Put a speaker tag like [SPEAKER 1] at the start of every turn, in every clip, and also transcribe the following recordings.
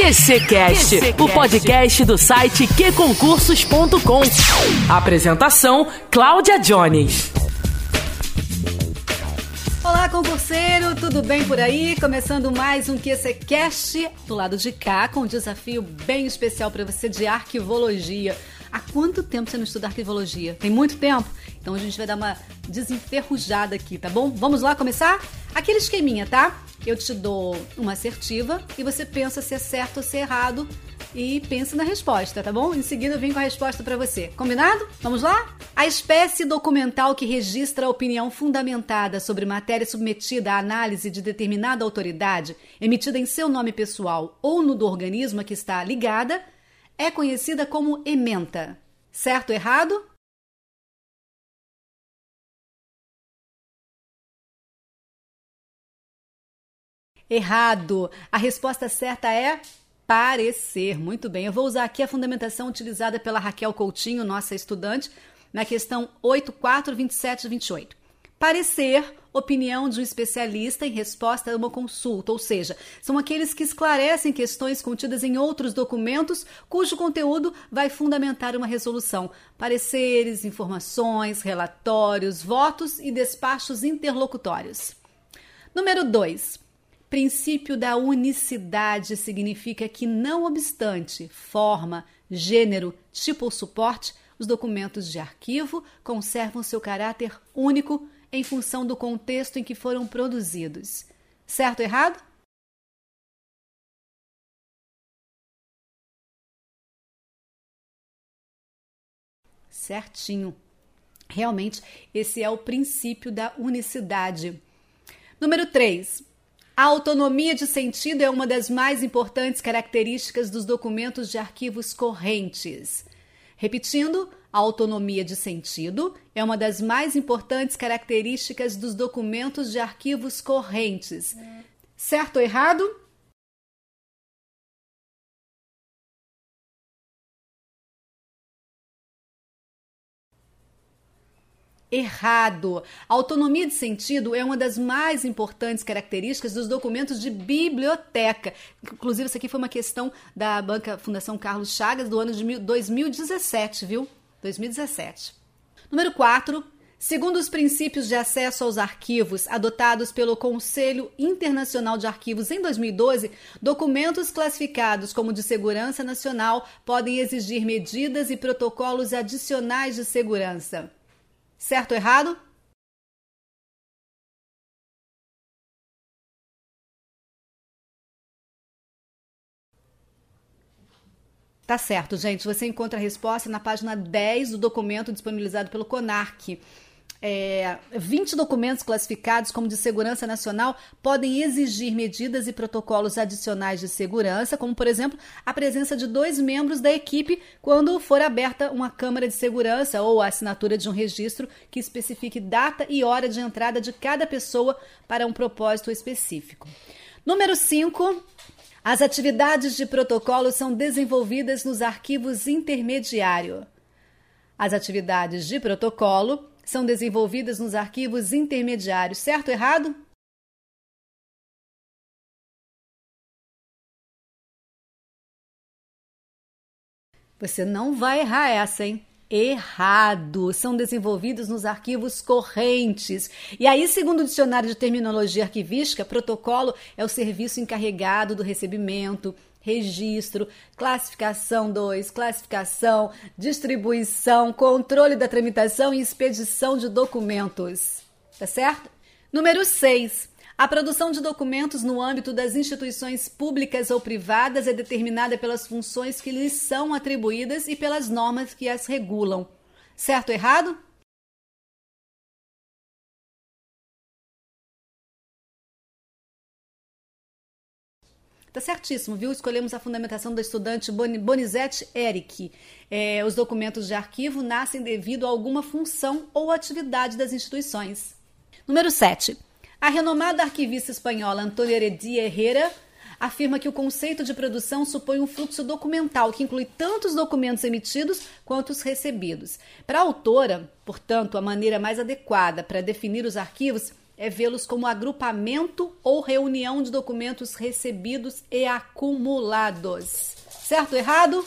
[SPEAKER 1] QCcast, o podcast do site qconcursos.com. Apresentação: Cláudia Jones.
[SPEAKER 2] Olá, concurseiro, tudo bem por aí? Começando mais um QCcast do lado de cá, com um desafio bem especial para você de arquivologia. Há quanto tempo você não estuda arquivologia? Tem muito tempo? Então a gente vai dar uma desenferrujada aqui, tá bom? Vamos lá começar? Aquele esqueminha, tá? Eu te dou uma assertiva e você pensa se é certo ou se é errado e pense na resposta, tá bom? Em seguida eu venho com a resposta para você. Combinado? Vamos lá? A espécie documental que registra a opinião fundamentada sobre matéria submetida à análise de determinada autoridade, emitida em seu nome pessoal ou no do organismo a que está ligada, é conhecida como ementa. Certo ou errado? Errado. A resposta certa é parecer. Muito bem. Eu vou usar aqui a fundamentação utilizada pela Raquel Coutinho, nossa estudante, na questão 842728. Parecer, opinião de um especialista em resposta a uma consulta, ou seja, são aqueles que esclarecem questões contidas em outros documentos cujo conteúdo vai fundamentar uma resolução. Pareceres, informações, relatórios, votos e despachos interlocutórios. Número 2. Princípio da unicidade significa que, não obstante forma, gênero, tipo ou suporte, os documentos de arquivo conservam seu caráter único em função do contexto em que foram produzidos. Certo ou errado? Certinho. Realmente, esse é o princípio da unicidade. Número 3. A autonomia de sentido é uma das mais importantes características dos documentos de arquivos correntes. Repetindo, a autonomia de sentido é uma das mais importantes características dos documentos de arquivos correntes. Certo ou errado? Errado. A autonomia de sentido é uma das mais importantes características dos documentos de biblioteca. Inclusive, isso aqui foi uma questão da Banca Fundação Carlos Chagas do ano de 2017, viu? 2017. Número 4. Segundo os princípios de acesso aos arquivos adotados pelo Conselho Internacional de Arquivos em 2012, documentos classificados como de segurança nacional podem exigir medidas e protocolos adicionais de segurança. Certo ou errado? Tá certo, gente. Você encontra a resposta na página 10 do documento disponibilizado pelo CONARC. É, 20 documentos classificados como de segurança nacional podem exigir medidas e protocolos adicionais de segurança, como, por exemplo, a presença de dois membros da equipe quando for aberta uma câmara de segurança ou a assinatura de um registro que especifique data e hora de entrada de cada pessoa para um propósito específico. Número 5. As atividades de protocolo são desenvolvidas nos arquivos intermediário. As atividades de protocolo são desenvolvidas nos arquivos intermediários, certo ou errado? Você não vai errar essa, hein? Errado. São desenvolvidos nos arquivos correntes. E aí, segundo o dicionário de terminologia arquivística, protocolo é o serviço encarregado do recebimento, registro, classificação 2, classificação, distribuição, controle da tramitação e expedição de documentos. Tá certo? Número 6. A produção de documentos no âmbito das instituições públicas ou privadas é determinada pelas funções que lhes são atribuídas e pelas normas que as regulam. Certo ou errado? Tá certíssimo, viu? Escolhemos a fundamentação do estudante Bonizete Eric. É, os documentos de arquivo nascem devido a alguma função ou atividade das instituições. Número 7. A renomada arquivista espanhola Antônia Heredia Herrera afirma que o conceito de produção supõe um fluxo documental que inclui tanto os documentos emitidos quanto os recebidos. Para a autora, portanto, a maneira mais adequada para definir os arquivos é vê-los como agrupamento ou reunião de documentos recebidos e acumulados. Certo ou errado?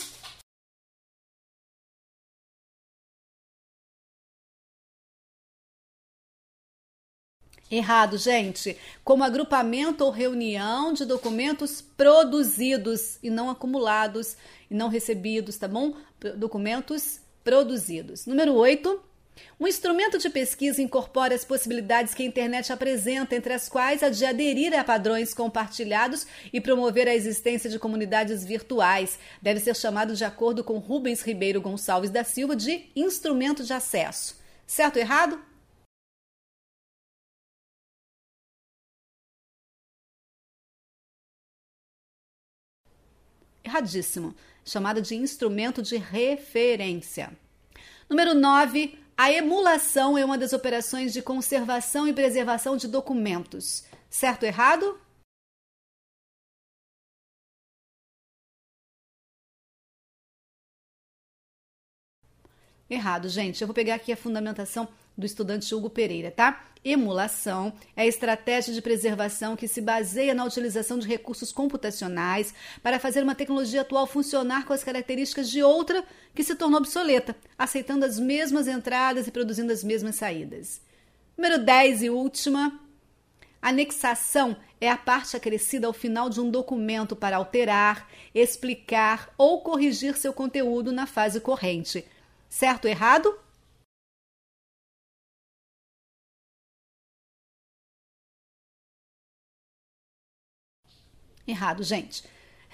[SPEAKER 2] Errado, gente. Como agrupamento ou reunião de documentos produzidos e não acumulados e não recebidos, tá bom? Documentos produzidos. Número 8. Um instrumento de pesquisa incorpora as possibilidades que a internet apresenta, entre as quais a de aderir a padrões compartilhados e promover a existência de comunidades virtuais. Deve ser chamado, de acordo com Rubens Ribeiro Gonçalves da Silva, de instrumento de acesso. Certo ou errado? erradíssimo, chamada de instrumento de referência. Número 9, a emulação é uma das operações de conservação e preservação de documentos. Certo ou errado? Errado, gente. Eu vou pegar aqui a fundamentação do estudante Hugo Pereira, tá? Emulação é a estratégia de preservação que se baseia na utilização de recursos computacionais para fazer uma tecnologia atual funcionar com as características de outra que se tornou obsoleta, aceitando as mesmas entradas e produzindo as mesmas saídas. Número 10 e última. Anexação é a parte acrescida ao final de um documento para alterar, explicar ou corrigir seu conteúdo na fase corrente. Certo ou errado? Errado, gente.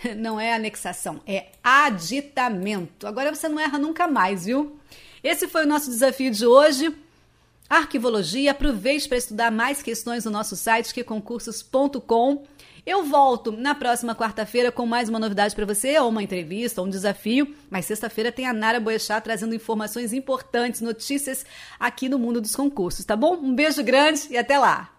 [SPEAKER 2] Não é anexação, é aditamento. Agora você não erra nunca mais, viu? Esse foi o nosso desafio de hoje. Arquivologia, aproveite para estudar mais questões no nosso site queconcursos.com. Eu volto na próxima quarta-feira com mais uma novidade para você, ou uma entrevista, ou um desafio. Mas sexta-feira tem a Nara Boechat trazendo informações importantes, notícias aqui no mundo dos concursos, tá bom? Um beijo grande e até lá!